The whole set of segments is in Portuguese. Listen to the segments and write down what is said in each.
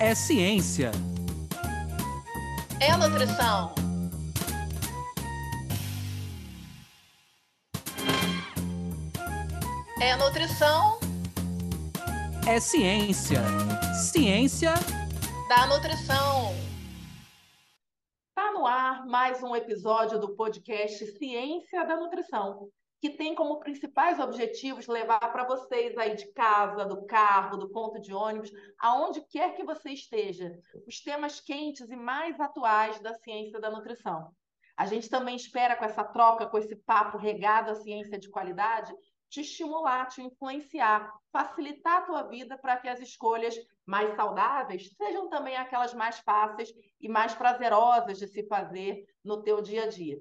é ciência. É nutrição. É nutrição. É ciência. Ciência da nutrição. Está no ar mais um episódio do podcast Ciência da Nutrição, que tem como principais objetivos levar para vocês aí de casa, do carro, do ponto de ônibus, aonde quer que você esteja, os temas quentes e mais atuais da ciência da nutrição. A gente também espera com essa troca, com esse papo regado à ciência de qualidade, te estimular, te influenciar, facilitar a tua vida para que as escolhas mais saudáveis sejam também aquelas mais fáceis e mais prazerosas de se fazer no teu dia a dia.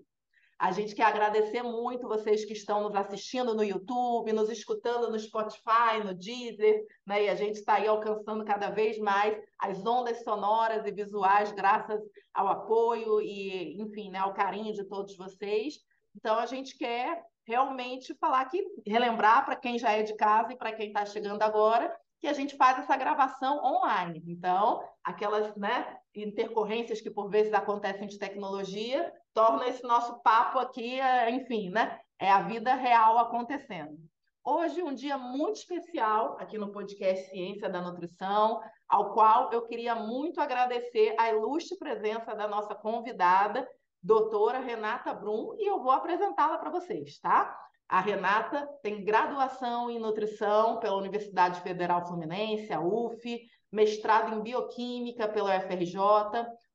A gente quer agradecer muito vocês que estão nos assistindo no YouTube, nos escutando no Spotify, no Deezer, né? E a gente está aí alcançando cada vez mais as ondas sonoras e visuais graças ao apoio e, enfim, né, ao carinho de todos vocês. Então a gente quer realmente falar que relembrar para quem já é de casa e para quem está chegando agora que a gente faz essa gravação online. Então, aquelas né, intercorrências que por vezes acontecem de tecnologia tornam esse nosso papo aqui, é, enfim, né? É a vida real acontecendo. Hoje, um dia muito especial aqui no podcast Ciência da Nutrição, ao qual eu queria muito agradecer a ilustre presença da nossa convidada, doutora Renata Brum, e eu vou apresentá-la para vocês, tá? A Renata tem graduação em nutrição pela Universidade Federal Fluminense, a UF, mestrado em bioquímica pela UFRJ,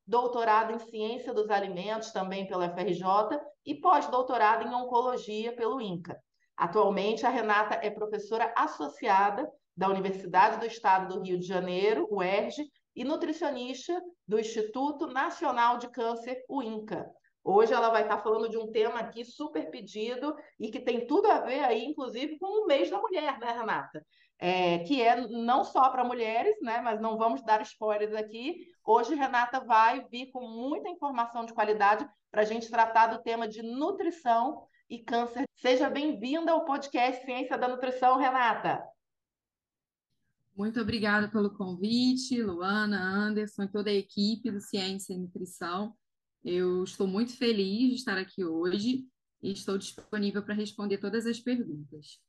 doutorado em ciência dos alimentos também pela UFRJ e pós-doutorado em oncologia pelo INCA. Atualmente, a Renata é professora associada da Universidade do Estado do Rio de Janeiro, UERJ, e nutricionista do Instituto Nacional de Câncer, o INCA. Hoje ela vai estar falando de um tema aqui super pedido e que tem tudo a ver aí, inclusive, com o mês da mulher, né, Renata? É, que é não só para mulheres, né? Mas não vamos dar spoilers aqui. Hoje, Renata vai vir com muita informação de qualidade para a gente tratar do tema de nutrição e câncer. Seja bem-vinda ao podcast Ciência da Nutrição, Renata. Muito obrigada pelo convite, Luana, Anderson e toda a equipe do Ciência e Nutrição. Eu estou muito feliz de estar aqui hoje e estou disponível para responder todas as perguntas.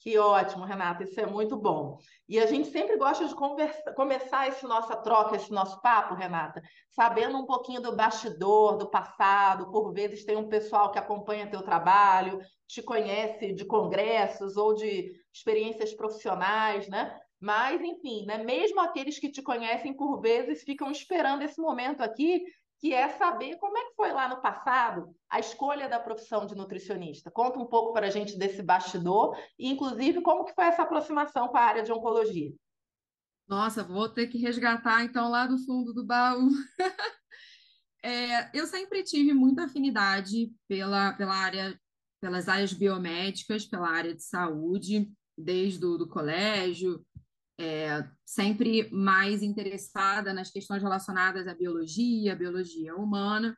Que ótimo, Renata, isso é muito bom. E a gente sempre gosta de conversa, começar essa nossa troca, esse nosso papo, Renata, sabendo um pouquinho do bastidor, do passado. Por vezes tem um pessoal que acompanha teu trabalho, te conhece de congressos ou de experiências profissionais, né? Mas, enfim, né? mesmo aqueles que te conhecem, por vezes, ficam esperando esse momento aqui que é saber como é que foi lá no passado a escolha da profissão de nutricionista. Conta um pouco para a gente desse bastidor e, inclusive, como que foi essa aproximação com a área de oncologia. Nossa, vou ter que resgatar então lá do fundo do baú. é, eu sempre tive muita afinidade pela, pela área, pelas áreas biomédicas, pela área de saúde, desde o do colégio, é, sempre mais interessada nas questões relacionadas à biologia, à biologia humana.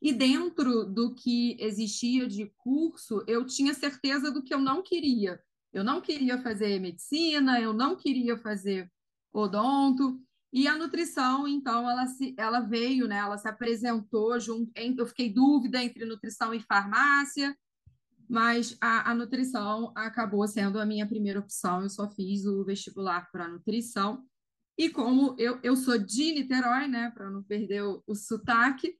E dentro do que existia de curso, eu tinha certeza do que eu não queria. Eu não queria fazer medicina, eu não queria fazer odonto. E a nutrição, então, ela, se, ela veio, né? Ela se apresentou junto. Eu fiquei dúvida entre nutrição e farmácia mas a, a, nutrição acabou sendo a minha primeira opção. Eu só fiz o vestibular para nutrição. E como eu, eu sou de Niterói, né, para não perder o, o, sotaque,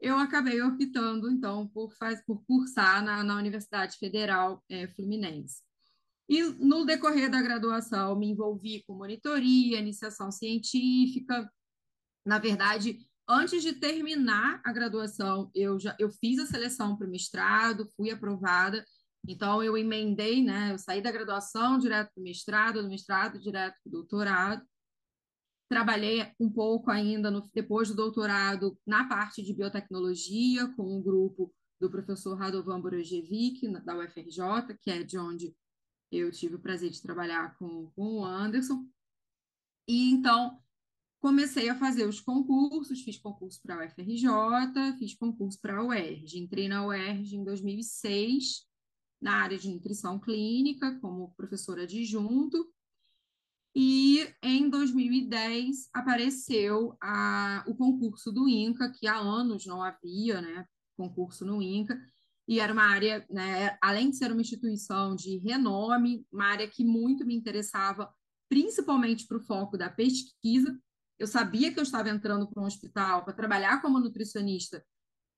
eu acabei optando, então, por, faz, por cursar na, na Universidade Federal é, Fluminense. E no decorrer da graduação, me envolvi com monitoria, iniciação científica. Na verdade, Antes de terminar a graduação, eu já eu fiz a seleção para o mestrado, fui aprovada. Então, eu emendei, né? Eu saí da graduação direto para o mestrado, do mestrado direto para o doutorado. Trabalhei um pouco ainda, no, depois do doutorado, na parte de biotecnologia, com o um grupo do professor Radovan Borojevic, da UFRJ, que é de onde eu tive o prazer de trabalhar com, com o Anderson. E então, comecei a fazer os concursos, fiz concurso para a UFRJ, fiz concurso para a UERJ. Entrei na UERJ em 2006, na área de nutrição clínica, como professora adjunto. E em 2010 apareceu a, o concurso do INCA, que há anos não havia, né, concurso no INCA, e era uma área, né, além de ser uma instituição de renome, uma área que muito me interessava, principalmente para o foco da pesquisa. Eu sabia que eu estava entrando para um hospital para trabalhar como nutricionista,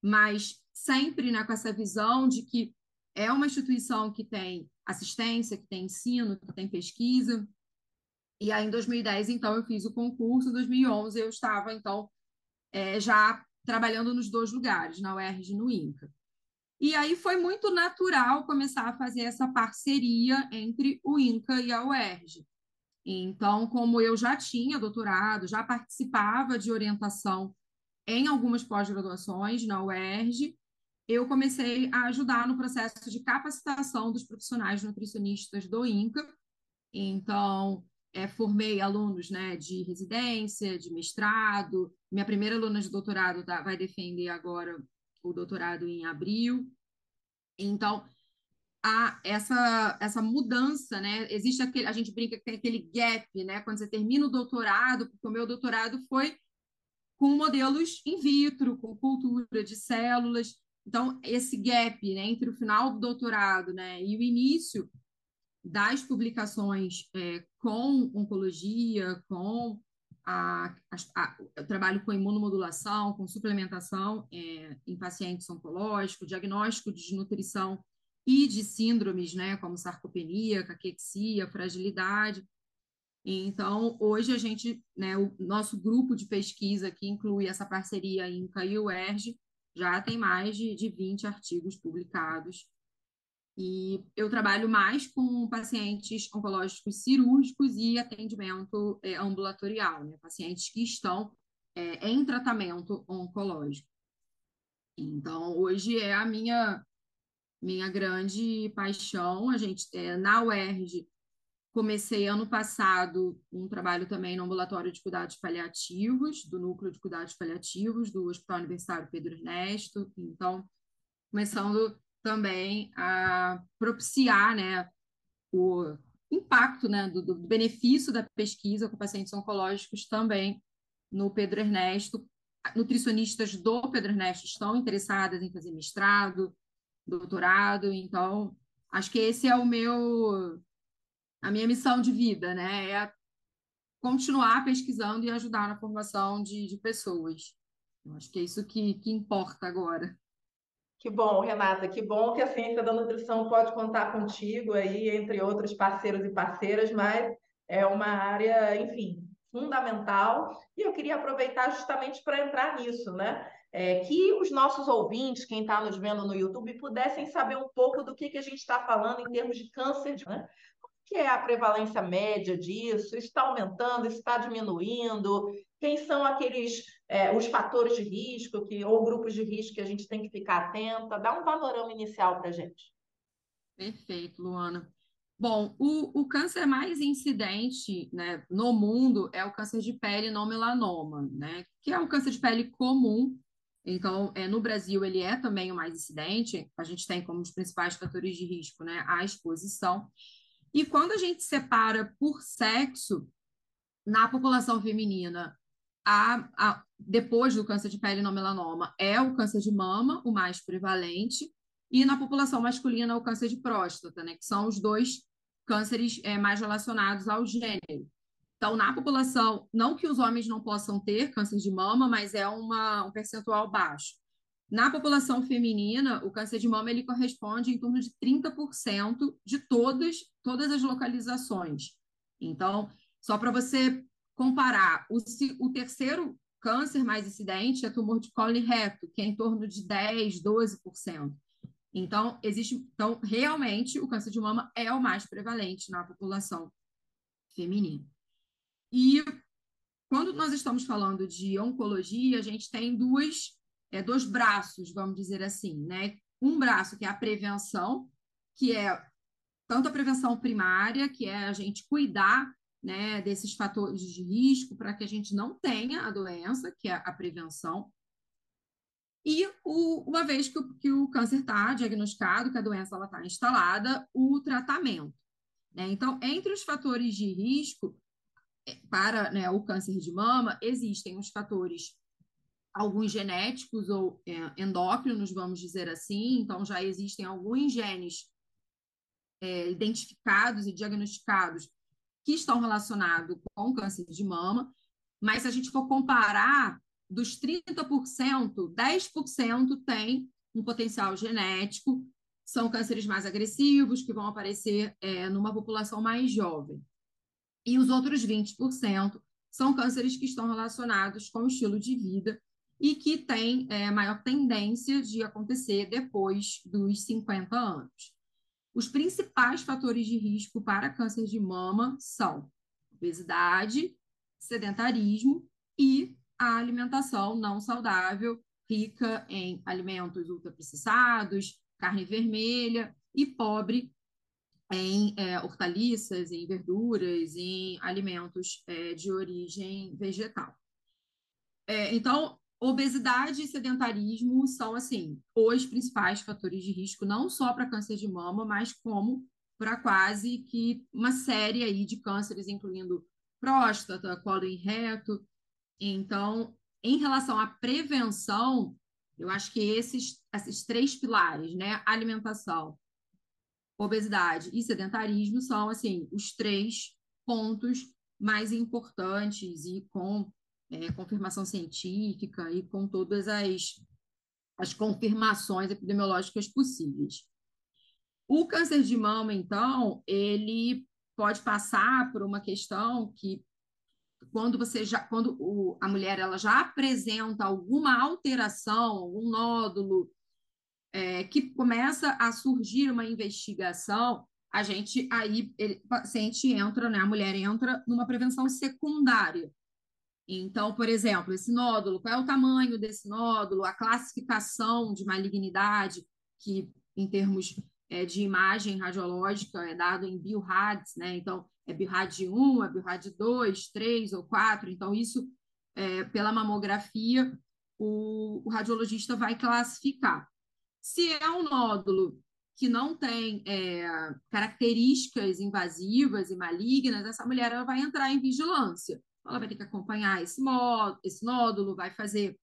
mas sempre né, com essa visão de que é uma instituição que tem assistência, que tem ensino, que tem pesquisa. E aí, em 2010, então, eu fiz o concurso. Em 2011, eu estava, então, é, já trabalhando nos dois lugares, na UERJ e no INCA. E aí foi muito natural começar a fazer essa parceria entre o INCA e a UERJ. Então, como eu já tinha doutorado, já participava de orientação em algumas pós-graduações na UERJ, eu comecei a ajudar no processo de capacitação dos profissionais nutricionistas do INCA. Então, é, formei alunos né, de residência, de mestrado. Minha primeira aluna de doutorado tá, vai defender agora o doutorado em abril. Então, a, essa, essa mudança, né? Existe aquele, a gente brinca que tem aquele gap, né? Quando você termina o doutorado, porque o meu doutorado foi com modelos in vitro, com cultura de células. Então, esse gap né, entre o final do doutorado né, e o início das publicações é, com oncologia, com a, a, eu trabalho com imunomodulação, com suplementação é, em pacientes oncológicos, diagnóstico de desnutrição e de síndromes, né, como sarcopenia, caquexia, fragilidade. Então, hoje a gente, né, o nosso grupo de pesquisa, que inclui essa parceria INCA e UERJ, já tem mais de, de 20 artigos publicados. E eu trabalho mais com pacientes oncológicos cirúrgicos e atendimento é, ambulatorial, né? pacientes que estão é, em tratamento oncológico. Então, hoje é a minha, minha grande paixão. A gente, é, na UERJ, Comecei ano passado um trabalho também no ambulatório de cuidados paliativos, do núcleo de cuidados paliativos do Hospital Universitário Pedro Ernesto. Então, começando também a propiciar, né, o impacto, né, do, do benefício da pesquisa com pacientes oncológicos também no Pedro Ernesto. Nutricionistas do Pedro Ernesto estão interessadas em fazer mestrado, doutorado, então acho que esse é o meu a minha missão de vida, né? É continuar pesquisando e ajudar na formação de, de pessoas. Eu acho que é isso que, que importa agora. Que bom, Renata, que bom que a ciência da nutrição pode contar contigo aí, entre outros parceiros e parceiras, mas é uma área, enfim, fundamental. E eu queria aproveitar justamente para entrar nisso, né? É, que os nossos ouvintes, quem está nos vendo no YouTube, pudessem saber um pouco do que, que a gente está falando em termos de câncer, né? que é a prevalência média disso? Está aumentando, está diminuindo? Quem são aqueles é, os fatores de risco que, ou grupos de risco que a gente tem que ficar atenta? Dá um panorama inicial para a gente. Perfeito, Luana. Bom, o, o câncer mais incidente né, no mundo é o câncer de pele não melanoma, né, que é um câncer de pele comum. Então, é, no Brasil, ele é também o mais incidente. A gente tem como os principais fatores de risco né, a exposição. E quando a gente separa por sexo, na população feminina, a, a, depois do câncer de pele não melanoma, é o câncer de mama o mais prevalente, e na população masculina, o câncer de próstata, né, que são os dois cânceres é, mais relacionados ao gênero. Então, na população, não que os homens não possam ter câncer de mama, mas é uma, um percentual baixo. Na população feminina, o câncer de mama ele corresponde em torno de 30% de todas, todas as localizações. Então, só para você comparar, o, o terceiro câncer mais incidente é tumor de colo reto, que é em torno de 10, 12%. Então, existe, então, realmente, o câncer de mama é o mais prevalente na população feminina. E quando nós estamos falando de oncologia, a gente tem duas é, dois braços, vamos dizer assim, né? Um braço que é a prevenção, que é tanto a prevenção primária, que é a gente cuidar né, desses fatores de risco para que a gente não tenha a doença, que é a prevenção. E o, uma vez que o, que o câncer está diagnosticado, que a doença está instalada, o tratamento. Né? Então, entre os fatores de risco, para né, o câncer de mama, existem os fatores, alguns genéticos ou é, endócrinos, vamos dizer assim, então já existem alguns genes é, identificados e diagnosticados que estão relacionados com câncer de mama, mas se a gente for comparar, dos 30%, 10% tem um potencial genético, são cânceres mais agressivos, que vão aparecer é, numa população mais jovem. E os outros 20% são cânceres que estão relacionados com o estilo de vida e que têm é, maior tendência de acontecer depois dos 50 anos. Os principais fatores de risco para câncer de mama são obesidade, sedentarismo e a alimentação não saudável, rica em alimentos ultraprocessados, carne vermelha e pobre em é, hortaliças, em verduras, em alimentos é, de origem vegetal. É, então, obesidade e sedentarismo são, assim, os principais fatores de risco, não só para câncer de mama, mas como para quase que uma série aí de cânceres, incluindo próstata, colo e reto. Então, em relação à prevenção, eu acho que esses, esses três pilares, né? Alimentação, obesidade e sedentarismo são, assim, os três pontos mais importantes e com é, confirmação científica e com todas as, as confirmações epidemiológicas possíveis. O câncer de mama, então, ele pode passar por uma questão que quando você já quando o, a mulher ela já apresenta alguma alteração, algum nódulo é, que começa a surgir uma investigação, a gente aí ele, paciente entra, né, a mulher entra numa prevenção secundária. Então, por exemplo, esse nódulo, qual é o tamanho desse nódulo, a classificação de malignidade, que em termos é, de imagem radiológica é dado em BioRads, né? Então, é BioRad 1, é BioRad 2, 3 ou 4. Então, isso, é, pela mamografia, o, o, radiologista vai classificar. Se é um nódulo que não tem é, características invasivas e malignas, essa mulher ela vai entrar em vigilância. Ela vai ter que acompanhar esse, esse nódulo, vai fazer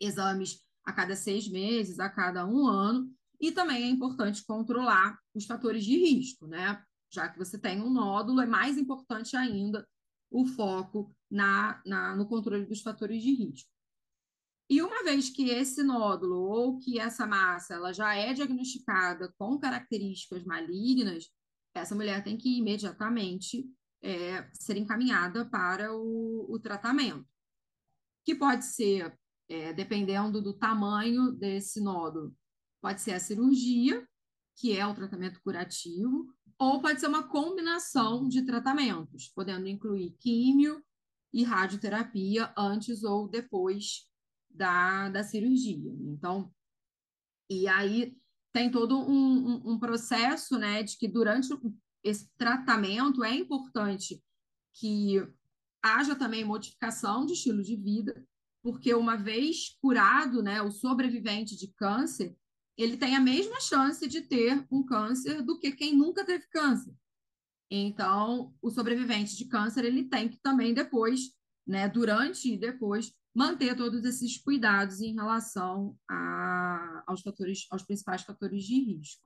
exames a cada seis meses, a cada um ano, e também é importante controlar os fatores de risco, né? Já que você tem um nódulo, é mais importante ainda o foco na, na, no controle dos fatores de risco. E uma vez que esse nódulo ou que essa massa ela já é diagnosticada com características malignas, essa mulher tem que imediatamente é, ser encaminhada para o, o tratamento, que pode ser, é, dependendo do tamanho desse nódulo, Pode ser a cirurgia, que é o tratamento curativo, ou pode ser uma combinação de tratamentos, podendo incluir químio e radioterapia antes ou depois da, da cirurgia. Então, e aí tem todo um, um, um processo, né, de que durante esse tratamento é importante que haja também modificação de estilo de vida, porque uma vez curado, né, o sobrevivente de câncer, ele tem a mesma chance de ter um câncer do que quem nunca teve câncer. Então, o sobrevivente de câncer, ele tem que também depois, né, durante e depois, manter todos esses cuidados em relação a, aos fatores, aos principais fatores de risco.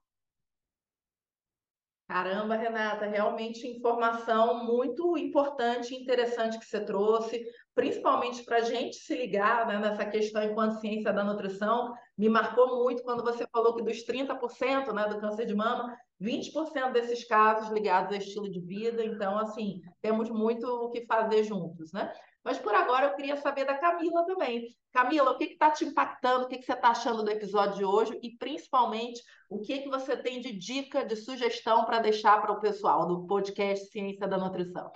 Caramba, Renata, realmente informação muito importante e interessante que você trouxe, principalmente para a gente se ligar né, nessa questão enquanto ciência da nutrição. Me marcou muito quando você falou que dos 30% né, do câncer de mama, 20% desses casos ligados a estilo de vida. Então, assim, temos muito o que fazer juntos, né? Mas por agora eu queria saber da Camila também. Camila, o que está te impactando? O que, que você está achando do episódio de hoje? E principalmente, o que, que você tem de dica, de sugestão para deixar para o pessoal do podcast Ciência da Nutrição?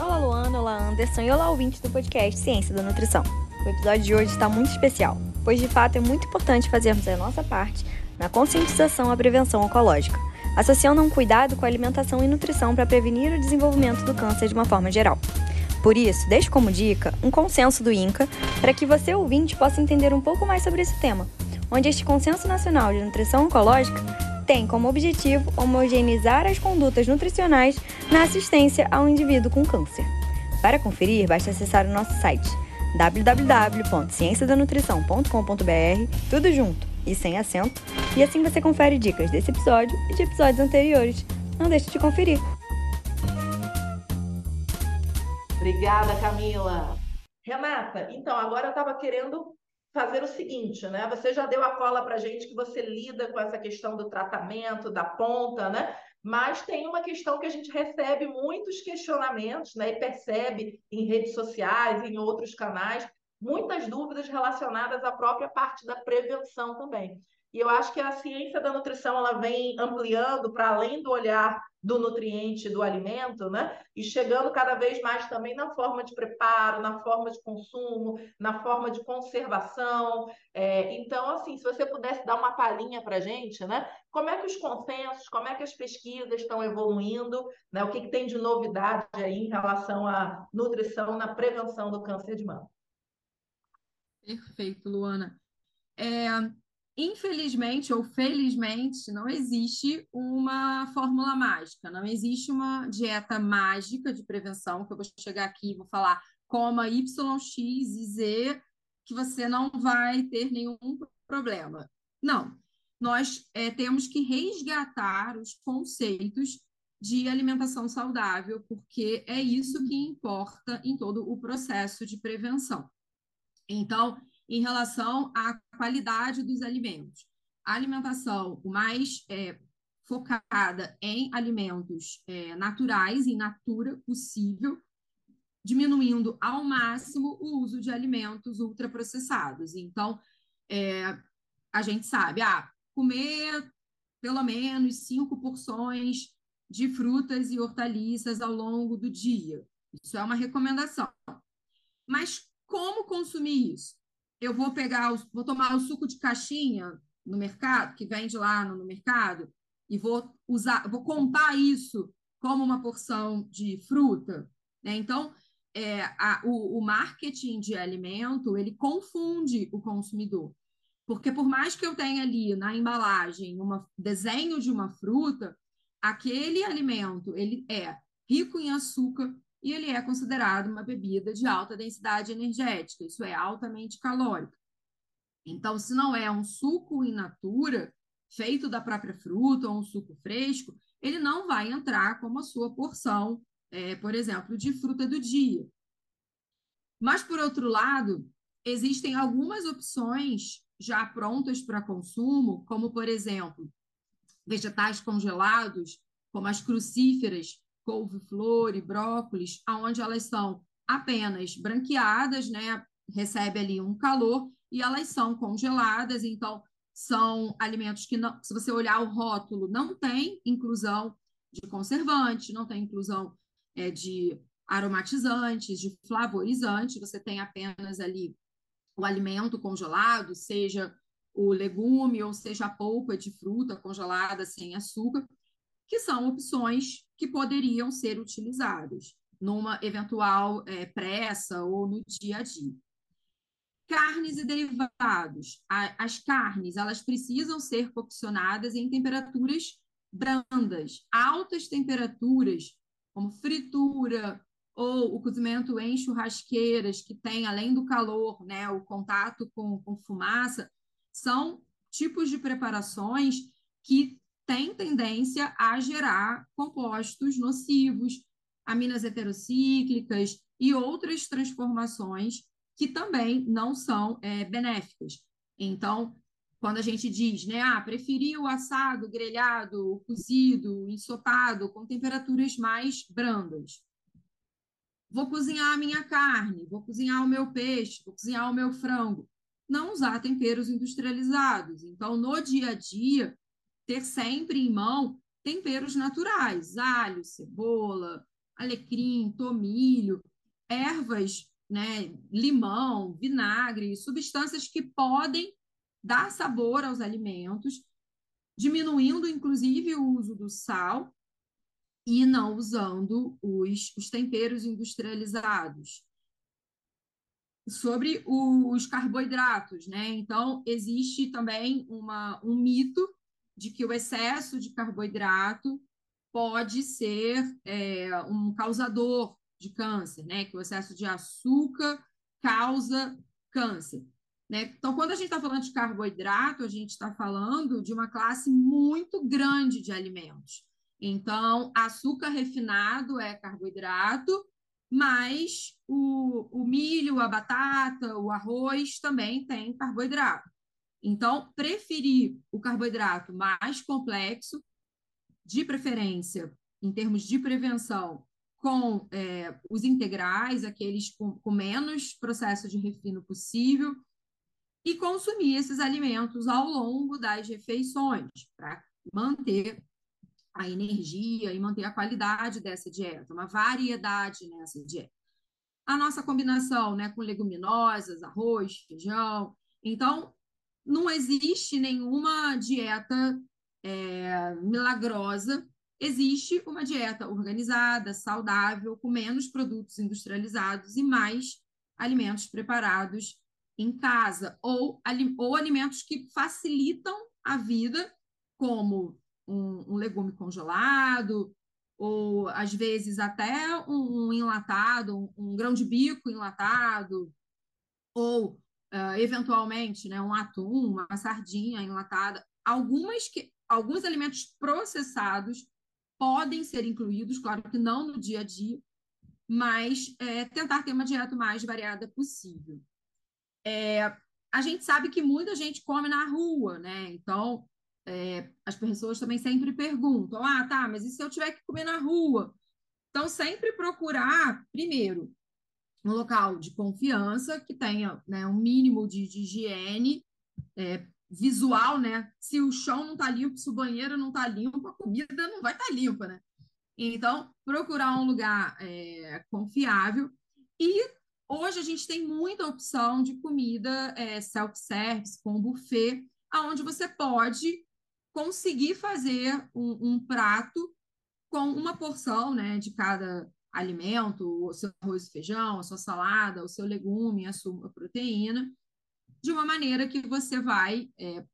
Olá, Luana, olá, Anderson e olá, ouvintes do podcast Ciência da Nutrição. O episódio de hoje está muito especial, pois de fato é muito importante fazermos a nossa parte na conscientização à prevenção oncológica, associando um cuidado com a alimentação e nutrição para prevenir o desenvolvimento do câncer de uma forma geral. Por isso, deixo como dica um consenso do INCA para que você, ouvinte, possa entender um pouco mais sobre esse tema, onde este Consenso Nacional de Nutrição Oncológica tem como objetivo homogeneizar as condutas nutricionais na assistência ao indivíduo com câncer. Para conferir, basta acessar o nosso site www.cienciadanutrição.com.br, tudo junto e sem acento, e assim você confere dicas desse episódio e de episódios anteriores. Não deixe de conferir. Obrigada, Camila. Renata, então agora eu estava querendo fazer o seguinte, né? Você já deu a cola para gente que você lida com essa questão do tratamento, da ponta, né? Mas tem uma questão que a gente recebe muitos questionamentos, né? E percebe em redes sociais, em outros canais, muitas dúvidas relacionadas à própria parte da prevenção também. E eu acho que a ciência da nutrição ela vem ampliando para além do olhar do nutriente do alimento, né? E chegando cada vez mais também na forma de preparo, na forma de consumo, na forma de conservação. É, então, assim, se você pudesse dar uma palhinha para gente, né? Como é que os consensos, como é que as pesquisas estão evoluindo, né? O que, que tem de novidade aí em relação à nutrição na prevenção do câncer de mama? Perfeito, Luana. É, infelizmente ou felizmente, não existe uma fórmula mágica, não existe uma dieta mágica de prevenção, que eu vou chegar aqui e vou falar coma Y, X e Z, que você não vai ter nenhum problema. Não, nós é, temos que resgatar os conceitos de alimentação saudável, porque é isso que importa em todo o processo de prevenção. Então, em relação à qualidade dos alimentos. A alimentação mais é, focada em alimentos é, naturais, em natura possível, diminuindo ao máximo o uso de alimentos ultraprocessados. Então, é, a gente sabe, ah, comer pelo menos cinco porções de frutas e hortaliças ao longo do dia. Isso é uma recomendação. Mas como consumir isso? eu vou pegar, vou tomar o suco de caixinha no mercado, que vende lá no, no mercado, e vou usar, vou contar isso como uma porção de fruta. Né? Então, é, a, o, o marketing de alimento ele confunde o consumidor. Porque por mais que eu tenha ali na embalagem um desenho de uma fruta, aquele alimento ele é rico em açúcar, e ele é considerado uma bebida de alta densidade energética, isso é altamente calórico. Então, se não é um suco in natura, feito da própria fruta ou um suco fresco, ele não vai entrar como a sua porção, é, por exemplo, de fruta do dia. Mas, por outro lado, existem algumas opções já prontas para consumo, como, por exemplo, vegetais congelados, como as crucíferas, couve-flor e brócolis, aonde elas são apenas branqueadas, né? Recebe ali um calor e elas são congeladas, então são alimentos que não, se você olhar o rótulo, não tem inclusão de conservante, não tem inclusão é, de aromatizantes, de flavorizantes, você tem apenas ali o alimento congelado, seja o legume ou seja a polpa de fruta congelada sem açúcar, que são opções que poderiam ser utilizadas numa eventual é, pressa ou no dia a dia. Carnes e derivados. A, as carnes, elas precisam ser coccionadas em temperaturas brandas. Altas temperaturas, como fritura ou o cozimento em churrasqueiras, que tem, além do calor, né, o contato com, com fumaça, são tipos de preparações que tem tendência a gerar compostos nocivos, aminas heterocíclicas e outras transformações que também não são é, benéficas. Então, quando a gente diz, né, ah, preferir o assado, grelhado, cozido, ensopado, com temperaturas mais brandas. Vou cozinhar a minha carne, vou cozinhar o meu peixe, vou cozinhar o meu frango. Não usar temperos industrializados. Então, no dia a dia, ter sempre em mão temperos naturais, alho, cebola, alecrim, tomilho, ervas, né, limão, vinagre, substâncias que podem dar sabor aos alimentos, diminuindo inclusive o uso do sal e não usando os, os temperos industrializados. Sobre os carboidratos, né? Então, existe também uma, um mito de que o excesso de carboidrato pode ser é, um causador de câncer, né? Que o excesso de açúcar causa câncer. Né? Então, quando a gente está falando de carboidrato, a gente está falando de uma classe muito grande de alimentos. Então, açúcar refinado é carboidrato, mas o, o milho, a batata, o arroz também tem carboidrato. Então, preferir o carboidrato mais complexo, de preferência, em termos de prevenção, com é, os integrais, aqueles com, com menos processo de refino possível, e consumir esses alimentos ao longo das refeições, para manter a energia e manter a qualidade dessa dieta, uma variedade nessa dieta. A nossa combinação né, com leguminosas, arroz, feijão. Então, não existe nenhuma dieta é, milagrosa, existe uma dieta organizada, saudável, com menos produtos industrializados e mais alimentos preparados em casa, ou, ou alimentos que facilitam a vida, como um, um legume congelado, ou às vezes até um, um enlatado, um, um, grão de bico enlatado, ou uh, eventualmente né, um atum, uma sardinha enlatada. Algumas que, alguns alimentos processados podem ser incluídos, claro que não no dia a dia, mas é, tentar ter uma dieta mais variada possível. É, a gente sabe que muita gente come na rua, né? Então, é, as pessoas também sempre perguntam: ah, tá, mas e se eu tiver que comer na rua? Então, sempre procurar, primeiro, um local de confiança que tenha né, um mínimo de, de higiene é, visual, né? Se o chão não está limpo, se o banheiro não está limpo, a comida não vai estar tá limpa, né? Então, procurar um lugar é, confiável e Hoje a gente tem muita opção de comida é, self-service, com buffet, aonde você pode conseguir fazer um, um, prato com uma porção né, de cada alimento, o seu arroz e feijão, a sua salada, o seu legume, a sua proteína, de uma maneira que você vai é,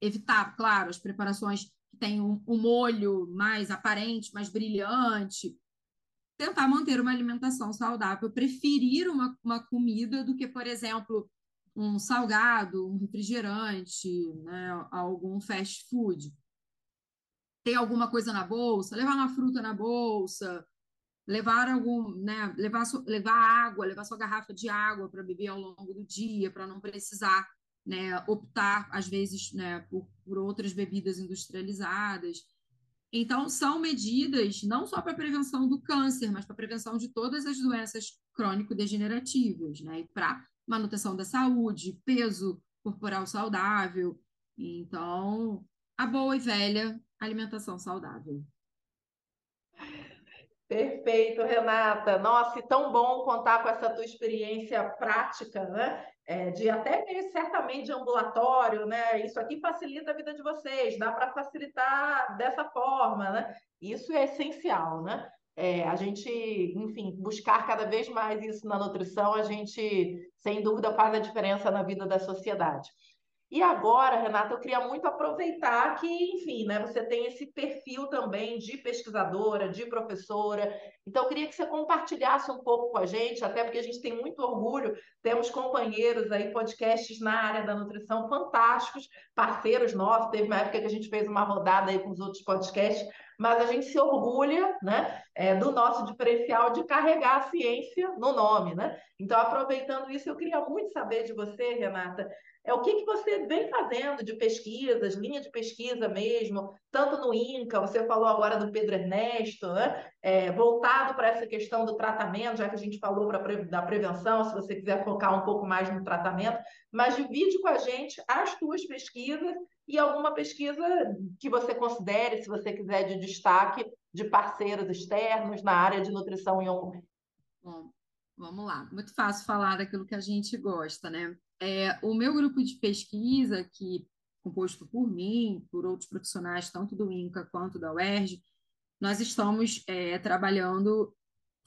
evitar, claro, as preparações que têm um, um molho mais aparente, mais brilhante, tentar manter uma alimentação saudável, preferir uma, uma comida do que, por exemplo, um salgado, um refrigerante, né, algum fast food. Ter alguma coisa na bolsa, levar uma fruta na bolsa, levar algum, né, levar, levar água, levar sua garrafa de água para beber ao longo do dia, para não precisar, né, optar às vezes, né, por, por outras bebidas industrializadas. Então, são medidas não só para prevenção do câncer, mas para prevenção de todas as doenças crônico-degenerativas, né? E para manutenção da saúde, peso corporal saudável. Então, a boa e velha alimentação saudável. Perfeito, Renata. Nossa, e tão bom contar com essa tua experiência prática, né? É, de até mesmo, certamente de ambulatório, né? Isso aqui facilita a vida de vocês, dá para facilitar dessa forma, né? Isso é essencial, né? É, a gente, enfim, buscar cada vez mais isso na nutrição, a gente, sem dúvida, faz a diferença na vida da sociedade. E agora, Renata, eu queria muito aproveitar que, enfim, né, você tem esse perfil também de pesquisadora, de professora. Então, eu queria que você compartilhasse um pouco com a gente, até porque a gente tem muito orgulho, temos companheiros aí, podcasts na área da nutrição fantásticos, parceiros nossos. Teve uma época que a gente fez uma rodada aí com os outros podcasts, mas a gente se orgulha né, é, do nosso diferencial de carregar a ciência no nome. Né? Então, aproveitando isso, eu queria muito saber de você, Renata, é o que, que você vem fazendo de pesquisas, linha de pesquisa mesmo, tanto no INCA, você falou agora do Pedro Ernesto, né? É, voltado para essa questão do tratamento, já que a gente falou pra, da prevenção, se você quiser focar um pouco mais no tratamento, mas divide com a gente as tuas pesquisas e alguma pesquisa que você considere, se você quiser, de destaque de parceiros externos na área de nutrição e Bom, vamos lá. Muito fácil falar daquilo que a gente gosta, né? É, o meu grupo de pesquisa, que composto por mim, por outros profissionais, tanto do INCA quanto da UERJ, nós estamos é, trabalhando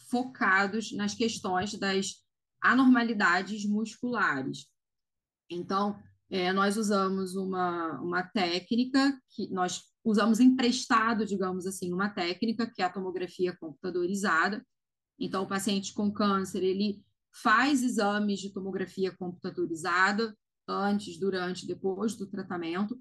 focados nas questões das anormalidades musculares. Então, É, nós usamos uma, uma técnica que nós usamos emprestado, digamos assim, uma técnica que é a tomografia computadorizada. Então, o paciente com câncer, ele faz exames de tomografia computadorizada antes, durante, depois do tratamento,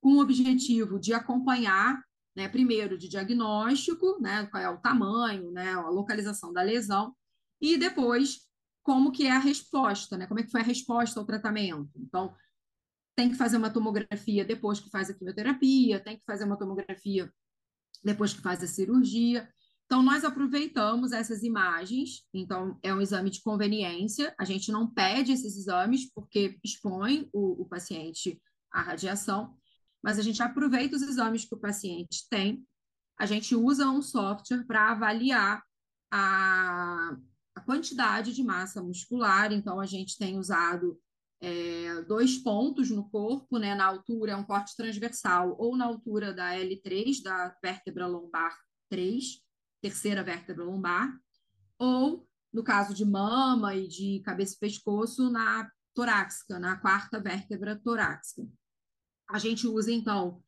com o objetivo de acompanhar, né, primeiro de diagnóstico, né, qual é o tamanho, né, a localização da lesão, e depois como que é a resposta, né, como é que foi a resposta ao tratamento. Então, tem que fazer uma tomografia depois que faz a quimioterapia, tem que fazer uma tomografia depois que faz a cirurgia. Então, nós aproveitamos essas imagens, então é um exame de conveniência, a gente não pede esses exames porque expõe o, o paciente à radiação, mas a gente aproveita os exames que o paciente tem, a gente usa um software para avaliar a, a quantidade de massa muscular, então a gente tem usado é, dois pontos no corpo, né, na altura, é um corte transversal, ou na altura da L3, da vértebra lombar 3, terceira vértebra lombar, ou, no caso de mama e de cabeça e pescoço, na torácica, na quarta vértebra torácica. A gente usa, então,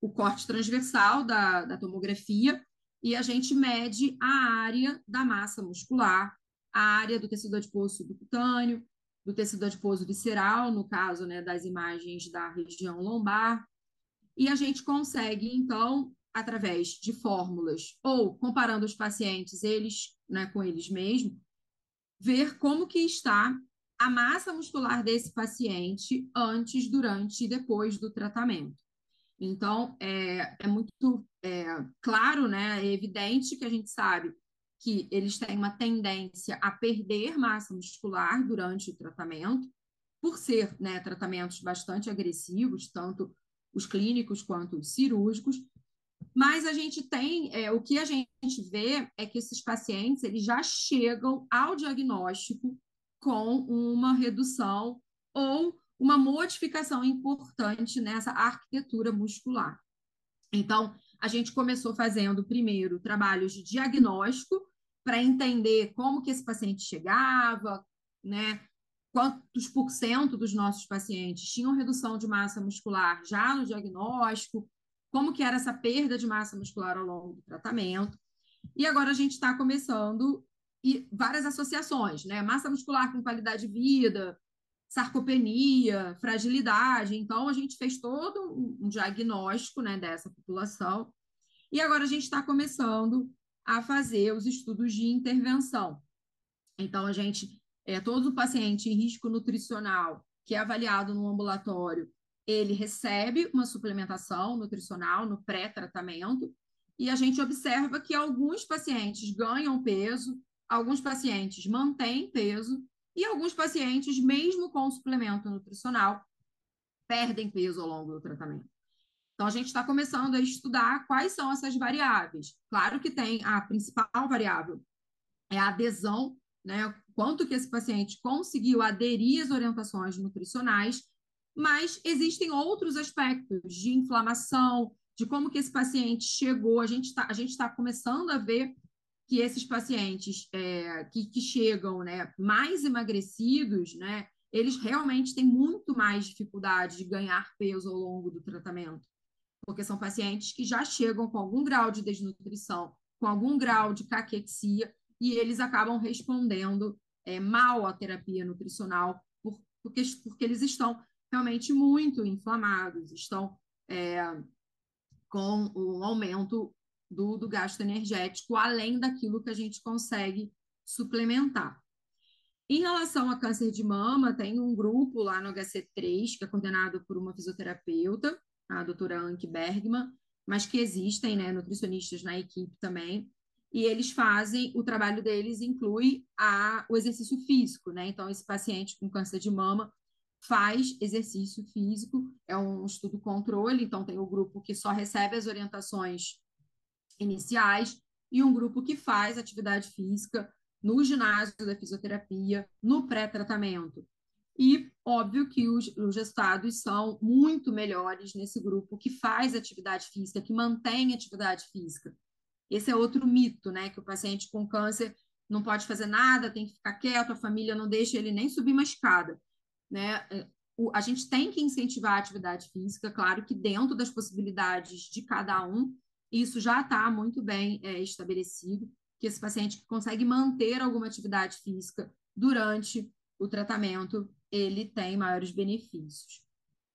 o corte transversal da, da tomografia e a gente mede a área da massa muscular, a área do tecido adiposo subcutâneo, do tecido adiposo visceral, no caso né, das imagens da região lombar, e a gente consegue, então, através de fórmulas ou comparando os pacientes eles né, com eles mesmos, ver como que está a massa muscular desse paciente antes, durante e depois do tratamento. Então, é, é muito é, claro, né, é evidente que a gente sabe que eles têm uma tendência a perder massa muscular durante o tratamento, por ser né, tratamentos bastante agressivos, tanto os clínicos quanto os cirúrgicos, mas a gente tem, é, o que a gente vê é que esses pacientes eles já chegam ao diagnóstico com uma redução ou uma modificação importante nessa arquitetura muscular. Então, a gente começou fazendo primeiro trabalhos de diagnóstico para entender como que esse paciente chegava, né? Quantos por cento dos nossos pacientes tinham redução de massa muscular já no diagnóstico, como que era essa perda de massa muscular ao longo do tratamento. E agora a gente está começando e várias associações, né? Massa muscular com qualidade de vida, sarcopenia, fragilidade. Então, a gente fez todo um diagnóstico né, dessa população. E agora a gente está começando a fazer os estudos de intervenção. Então, a gente, é, todo paciente em risco nutricional que é avaliado no ambulatório, ele recebe uma suplementação nutricional no pré-tratamento, e a gente observa que alguns pacientes ganham peso, alguns pacientes mantêm peso, e alguns pacientes, mesmo com suplemento nutricional, perdem peso ao longo do tratamento. Então, a gente está começando a estudar quais são essas variáveis. Claro que tem a principal variável, é a adesão, né? Quanto que esse paciente conseguiu aderir às orientações nutricionais, mas existem outros aspectos de inflamação, de como que esse paciente chegou. A gente está tá começando a ver que esses pacientes é, que, que chegam né, mais emagrecidos, né, eles realmente têm muito mais dificuldade de ganhar peso ao longo do tratamento, porque são pacientes que já chegam com algum grau de desnutrição, com algum grau de caquexia, e eles acabam respondendo é, mal à terapia nutricional, por, porque, porque eles estão realmente muito inflamados, estão é, com um aumento do, do gasto energético, além daquilo que a gente consegue suplementar. Em relação a câncer de mama, tem um grupo lá no HC3, que é coordenado por uma fisioterapeuta, a doutora Anke Bergman, mas que existem né, nutricionistas na equipe também, e eles fazem, o trabalho deles inclui a, o exercício físico, né? Então, esse paciente com câncer de mama faz exercício físico, é um estudo controle, então tem o grupo que só recebe as orientações iniciais e um grupo que faz atividade física no ginásio da fisioterapia, no pré-tratamento. E óbvio que os, os resultados são muito melhores nesse grupo que faz atividade física, que mantém atividade física. Esse é outro mito, né? Que o paciente com câncer não pode fazer nada, tem que ficar quieto, a família não deixa ele nem subir uma escada. Né? o, a gente tem que incentivar a atividade física, claro que dentro das possibilidades de cada um, isso já está muito bem é, estabelecido, que esse paciente consegue manter alguma atividade física durante o tratamento, ele tem maiores benefícios.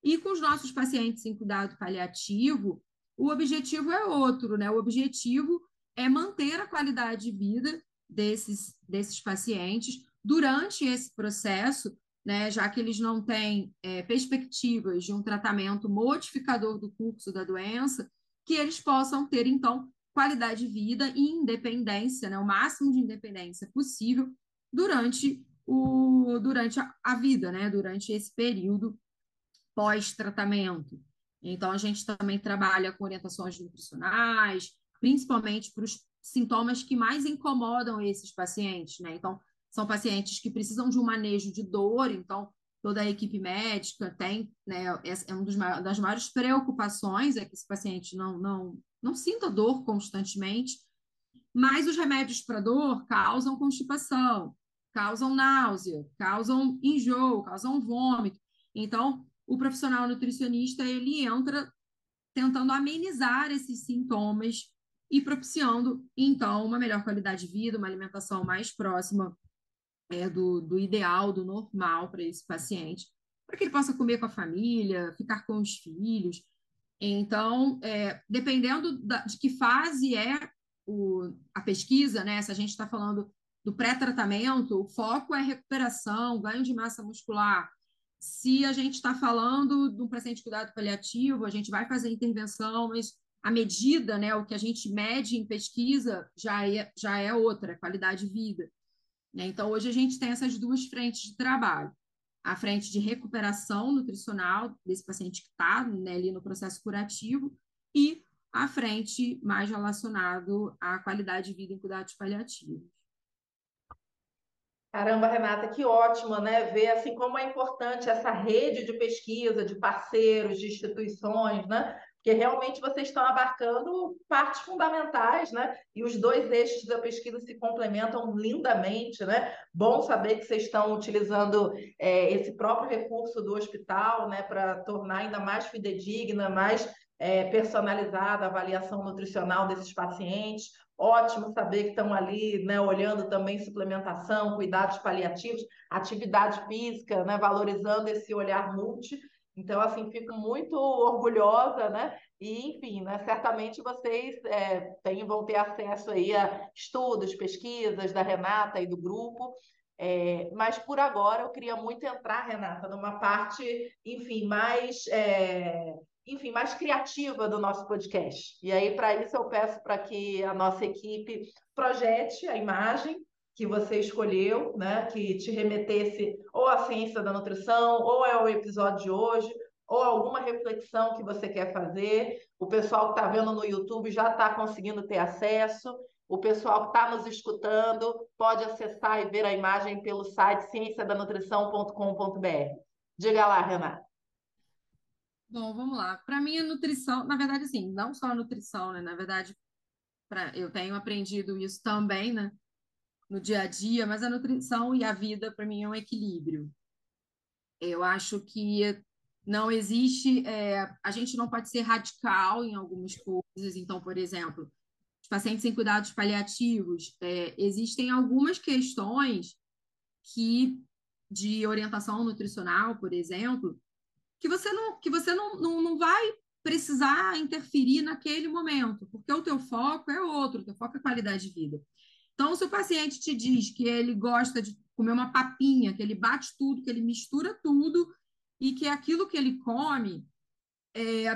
E com os nossos pacientes em cuidado paliativo, o objetivo é outro, né? O objetivo é manter a qualidade de vida desses, desses pacientes durante esse processo, né? Já que eles não têm é, perspectivas de um tratamento modificador do curso da doença, que eles possam ter, então, qualidade de vida e independência, né? O máximo de independência possível durante o, durante a, a vida, né? Durante esse período pós-tratamento. Então, a gente também trabalha com orientações nutricionais, principalmente para os sintomas que mais incomodam esses pacientes, né? Então, são pacientes que precisam de um manejo de dor, então toda a equipe médica tem, né, é uma das maiores preocupações é que esse paciente não, não, não sinta dor constantemente, mas os remédios para dor causam constipação, causam náusea, causam enjoo, causam vômito. Então, o profissional nutricionista ele entra tentando amenizar esses sintomas e propiciando, então, uma melhor qualidade de vida, uma alimentação mais próxima é, do, do ideal, do normal para esse paciente, para que ele possa comer com a família, ficar com os filhos. Então, é, dependendo da, de que fase é o, a pesquisa, né? Se a gente está falando do pré-tratamento, o foco é recuperação, ganho de massa muscular, se a gente está falando de um paciente de cuidado paliativo, a gente vai fazer intervenção, mas a medida, né, o que a gente mede em pesquisa já é, já é outra, qualidade de vida. Né? Então, hoje a gente tem essas duas frentes de trabalho. A frente de recuperação nutricional desse paciente que está né, ali no processo curativo e a frente mais relacionado à qualidade de vida em cuidados paliativos. Caramba, Renata, que ótimo, né? Ver assim como é importante essa rede de pesquisa, de parceiros, de instituições, né? Porque realmente vocês estão abarcando partes fundamentais, né? E os dois eixos da pesquisa se complementam lindamente, né? Bom saber que vocês estão utilizando é, esse próprio recurso do hospital, né, para tornar ainda mais fidedigna, mais é, personalizada a avaliação nutricional desses pacientes. Ótimo saber que estão ali, né, olhando também suplementação, cuidados paliativos, atividade física, né, valorizando esse olhar multi. Então, assim, fico muito orgulhosa, né? E, enfim, né, certamente vocês é, têm, vão ter acesso aí a estudos, pesquisas da Renata e do grupo. É, mas por agora eu queria muito entrar, Renata, numa parte, enfim, mais é, enfim, mais criativa do nosso podcast. E aí, para isso, eu peço para que a nossa equipe projete a imagem que você escolheu, né, que te remetesse ou à ciência da nutrição, ou ao episódio de hoje, ou alguma reflexão que você quer fazer. O pessoal que está vendo no YouTube já está conseguindo ter acesso. O pessoal que está nos escutando pode acessar e ver a imagem pelo site cienciadanutrição.com.br. Diga lá, Renata. Bom, vamos lá. Para mim, a nutrição, na verdade, assim, não só a nutrição, né? Na verdade, pra, eu tenho aprendido isso também, né? No dia a dia, mas a nutrição e a vida, para mim, é um equilíbrio. Eu acho que não existe, é, a gente não pode ser radical em algumas coisas. Então, por exemplo, os pacientes em cuidados paliativos, é, existem algumas questões que de orientação nutricional, por exemplo, que você não, que você não, não, não vai precisar interferir naquele momento, porque o teu foco é outro, o teu foco é qualidade de vida. Então, se o paciente te diz que ele gosta de comer uma papinha, que ele bate tudo, que ele mistura tudo, e que aquilo que ele come é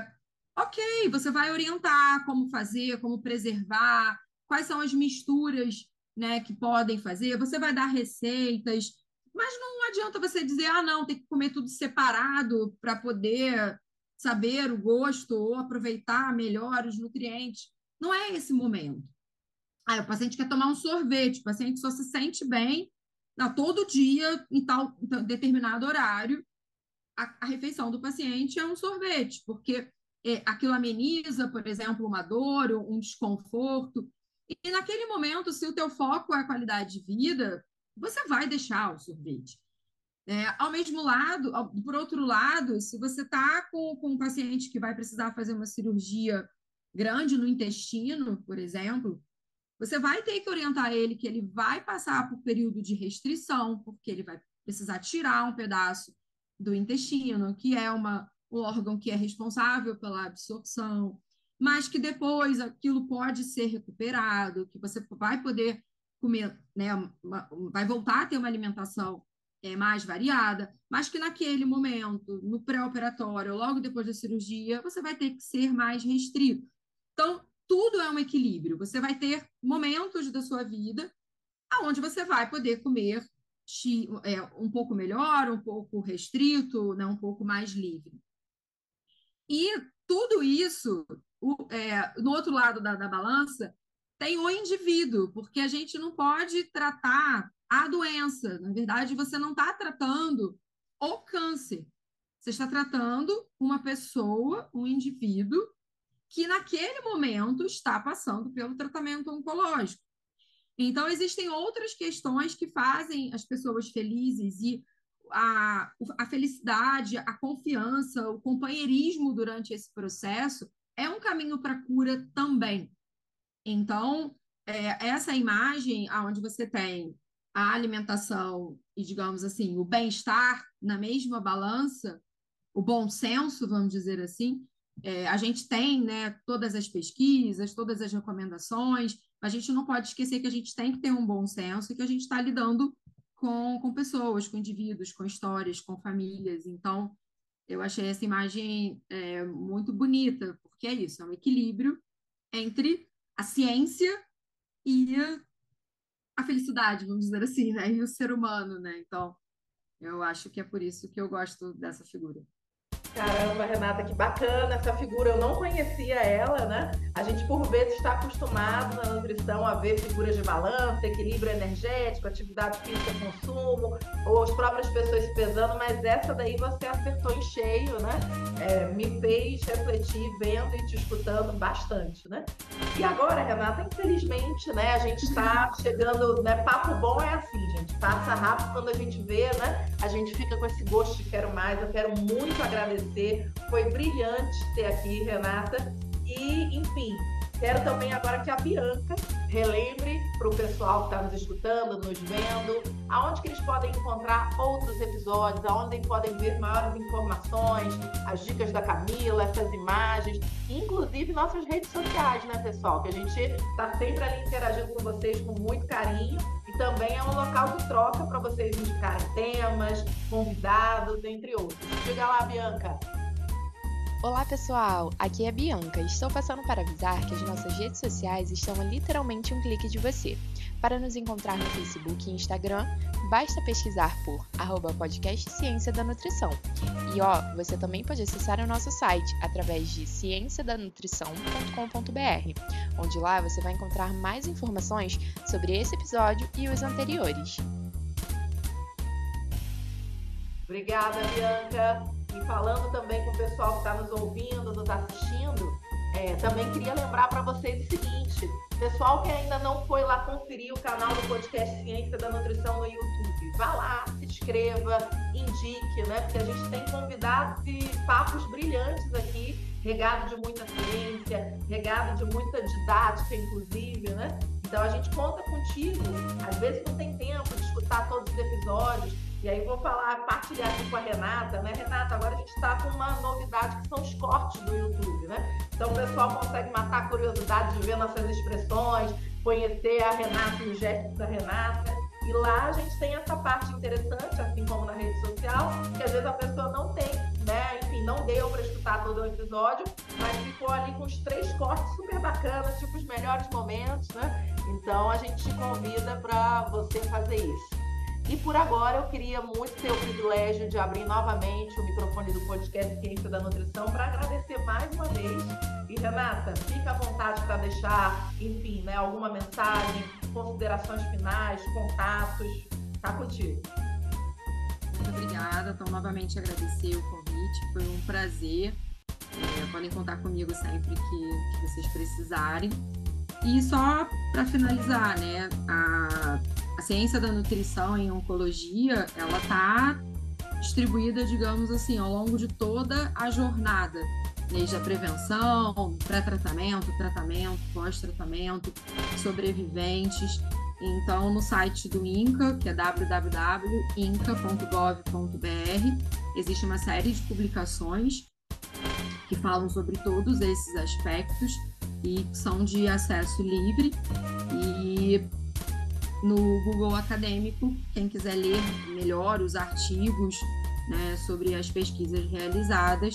ok, você vai orientar como fazer, como preservar, quais são as misturas né, que podem fazer, você vai dar receitas, mas não adianta você dizer, ah, não, tem que comer tudo separado para poder saber o gosto ou aproveitar melhor os nutrientes. Não é esse momento. O paciente quer tomar um sorvete, o paciente só se sente bem não, todo dia, em tal em determinado horário, a, a, refeição do paciente é um sorvete, porque é, aquilo ameniza, por exemplo, uma dor, um desconforto. E naquele momento, se o teu foco é a qualidade de vida, você vai deixar o sorvete. É, ao mesmo lado, ao, por outro lado, se você está com, com um paciente que vai precisar fazer uma cirurgia grande no intestino, por exemplo, você vai ter que orientar ele que ele vai passar por período de restrição, porque ele vai precisar tirar um pedaço do intestino, que é uma, um órgão que é responsável pela absorção, mas que depois aquilo pode ser recuperado, que você vai poder comer, né, uma, vai voltar a ter uma alimentação é, mais variada, mas que naquele momento, no pré-operatório, logo depois da cirurgia, você vai ter que ser mais restrito. Então, tudo é um equilíbrio. Você vai ter momentos da sua vida onde você vai poder comer é, um pouco melhor, um pouco restrito, né, um pouco mais livre. E tudo isso, o, é, no outro lado da, da balança, tem o indivíduo, porque a gente não pode tratar a doença. Na verdade, você não está tratando o câncer. Você está tratando uma pessoa, um indivíduo, que naquele momento está passando pelo tratamento oncológico. Então, existem outras questões que fazem as pessoas felizes e a, a felicidade, a confiança, o companheirismo durante esse processo é um caminho para cura também. Então, é, essa imagem onde você tem a alimentação e, digamos assim, o bem-estar na mesma balança, o bom senso, vamos dizer assim, é, a gente tem né, todas as pesquisas, todas as recomendações, a gente não pode esquecer que a gente tem que ter um bom senso e que a gente está lidando com, com pessoas, com indivíduos, com histórias, com famílias. Então, eu achei essa imagem é, muito bonita, porque é isso, é um equilíbrio entre a ciência e a felicidade, vamos dizer assim, né? E o ser humano, né? Então, eu acho que é por isso que eu gosto dessa figura. Caramba, Renata, que bacana essa figura. Eu não conhecia ela, né? A gente, por vezes, está acostumado na nutrição a ver figuras de balanço, equilíbrio energético, atividade física, consumo, ou as próprias pessoas se pesando, mas essa daí você acertou em cheio, né? É, me fez refletir, vendo e te escutando bastante, né? E agora, Renata, infelizmente, né? A gente está chegando, né? Papo bom é assim, gente. Passa rápido quando a gente vê, né? A gente fica com esse gosto de quero mais. Eu quero muito agradecer. Foi brilhante ter aqui, Renata. E, enfim, quero também agora que a Bianca relembre para o pessoal que está nos escutando, nos vendo, aonde que eles podem encontrar outros episódios, aonde podem ver maiores informações, as dicas da Camila, essas imagens, inclusive nossas redes sociais, né, pessoal? Que a gente está sempre ali interagindo com vocês com muito carinho também é um local de troca para vocês indicarem temas, convidados, entre outros. Diga lá, Bianca. Olá pessoal, aqui é a Bianca. Estou passando para avisar que as nossas redes sociais estão a literalmente um clique de você. Para nos encontrar no Facebook e Instagram, basta pesquisar por arroba podcast Ciência da Nutrição. E ó, você também pode acessar o nosso site através de cienciadanutrição.com.br, onde lá você vai encontrar mais informações sobre esse episódio e os anteriores. Obrigada, Bianca. E falando também com o pessoal que está nos ouvindo, nos assistindo, é, também queria lembrar para vocês o seguinte: pessoal que ainda não foi lá conferir o canal do podcast Ciência da Nutrição no YouTube, vá lá, se inscreva, indique, né? Porque a gente tem convidados e papos brilhantes aqui, regado de muita ciência, regado de muita didática, inclusive, né? Então a gente conta contigo. Às vezes não tem tempo de escutar todos os episódios e aí vou falar, partilhar aqui com a Renata, né? Renata, agora a gente está com uma novidade que são os cortes do YouTube, né? Então o pessoal consegue matar a curiosidade de ver nossas expressões, conhecer a Renata e os gestos da Renata. E lá a gente tem essa parte interessante, assim como na rede social, que às vezes a pessoa não tem, né? Enfim, não deu para escutar todo o episódio, mas ficou ali com os três cortes super bacanas, tipo os melhores momentos, né? Então a gente te convida para você fazer isso. E por agora eu queria muito ter o privilégio de abrir novamente o microfone do podcast Ciência da Nutrição para agradecer mais uma vez. E Renata, fica à vontade para deixar, enfim, né, alguma mensagem, considerações finais, contatos. Tá contigo. Muito obrigada. Então, novamente agradecer o convite. Foi um prazer. É, podem contar comigo sempre que, que vocês precisarem. E só para finalizar, né? A ciência da nutrição em oncologia, ela está distribuída, digamos assim, ao longo de toda a jornada, desde a prevenção, pré-tratamento, tratamento, pós-tratamento, sobreviventes. Então, no site do INCA, que é www.inca.gov.br, existe uma série de publicações que falam sobre todos esses aspectos e são de acesso livre. E no Google Acadêmico, quem quiser ler melhor os artigos né, sobre as pesquisas realizadas,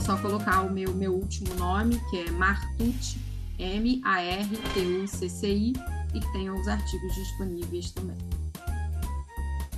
é só colocar o meu, meu último nome, que é Martucci, M-A-R-T-U-C-C-I, e que tem os artigos disponíveis também.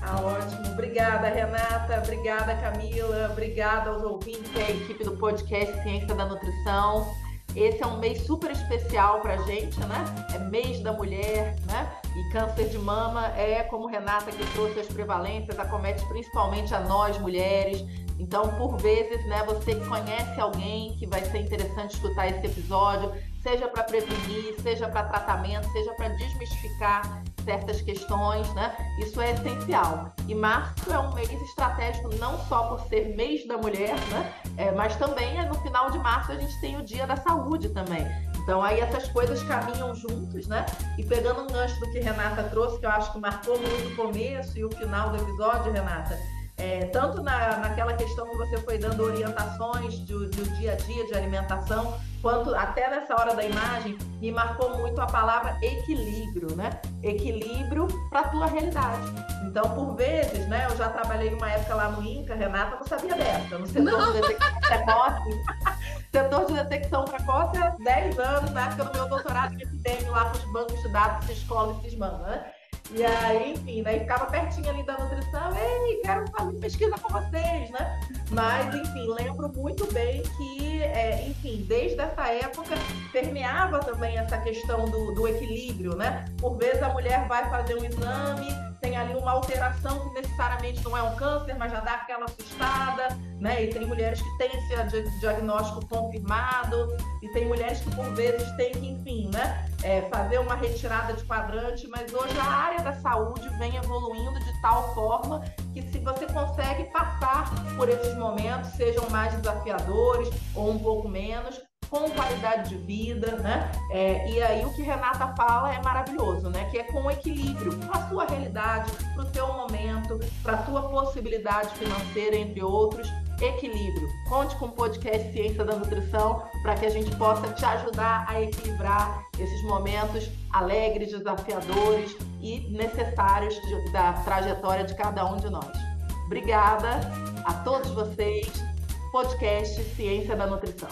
Ah, ótimo. Obrigada, Renata. Obrigada, Camila. Obrigada aos ouvintes e à equipe do podcast Ciência da Nutrição. Esse é um mês super especial para a gente, né? É mês da mulher, né? E câncer de mama é, como Renata que trouxe as prevalências, acomete principalmente a nós mulheres. Então, por vezes, né, você conhece alguém que vai ser interessante escutar esse episódio, seja para prevenir, seja para tratamento, seja para desmistificar certas questões, né? Isso é essencial. E março é um mês estratégico não só por ser mês da mulher, né? É, mas também é no final de março a gente tem o dia da saúde também. Então aí essas coisas caminham juntos, né? E pegando um gancho do que Renata trouxe, que eu acho que marcou muito o começo e o final do episódio, Renata, é, tanto na, naquela questão que você foi dando orientações do, do dia a dia de alimentação, quanto até nessa hora da imagem, me marcou muito a palavra equilíbrio, né? Equilíbrio para a tua realidade. Então, por vezes, né? Eu já trabalhei uma época lá no INCA, Renata não sabia dessa, no setor não. de detecção precoce. setor de detecção precoce há 10 anos, na época do meu doutorado de epidemia lá com os bancos de dados Ciscola e Cismana, né? E aí, enfim, daí ficava pertinho ali da nutrição, ei, quero fazer pesquisa com vocês, né? Mas, enfim, lembro muito bem que, é, enfim, desde essa época permeava também essa questão do, do equilíbrio, né? Por vezes a mulher vai fazer um exame, tem ali uma alteração que necessariamente não é um câncer, mas já dá aquela assustada, né? E tem mulheres que têm esse diagnóstico confirmado, e tem mulheres que por vezes têm que, enfim, né? É, fazer uma retirada de quadrante, mas hoje a área da saúde vem evoluindo de tal forma que se você consegue passar por esses momentos, sejam mais desafiadores ou um pouco menos, com qualidade de vida, né? É, e aí o que Renata fala é maravilhoso, né? Que é com equilíbrio para a sua realidade, para o seu momento, para a sua possibilidade financeira, entre outros. Equilíbrio. Conte com o podcast Ciência da Nutrição para que a gente possa te ajudar a equilibrar esses momentos alegres, desafiadores e necessários de, da trajetória de cada um de nós. Obrigada a todos vocês. Podcast Ciência da Nutrição.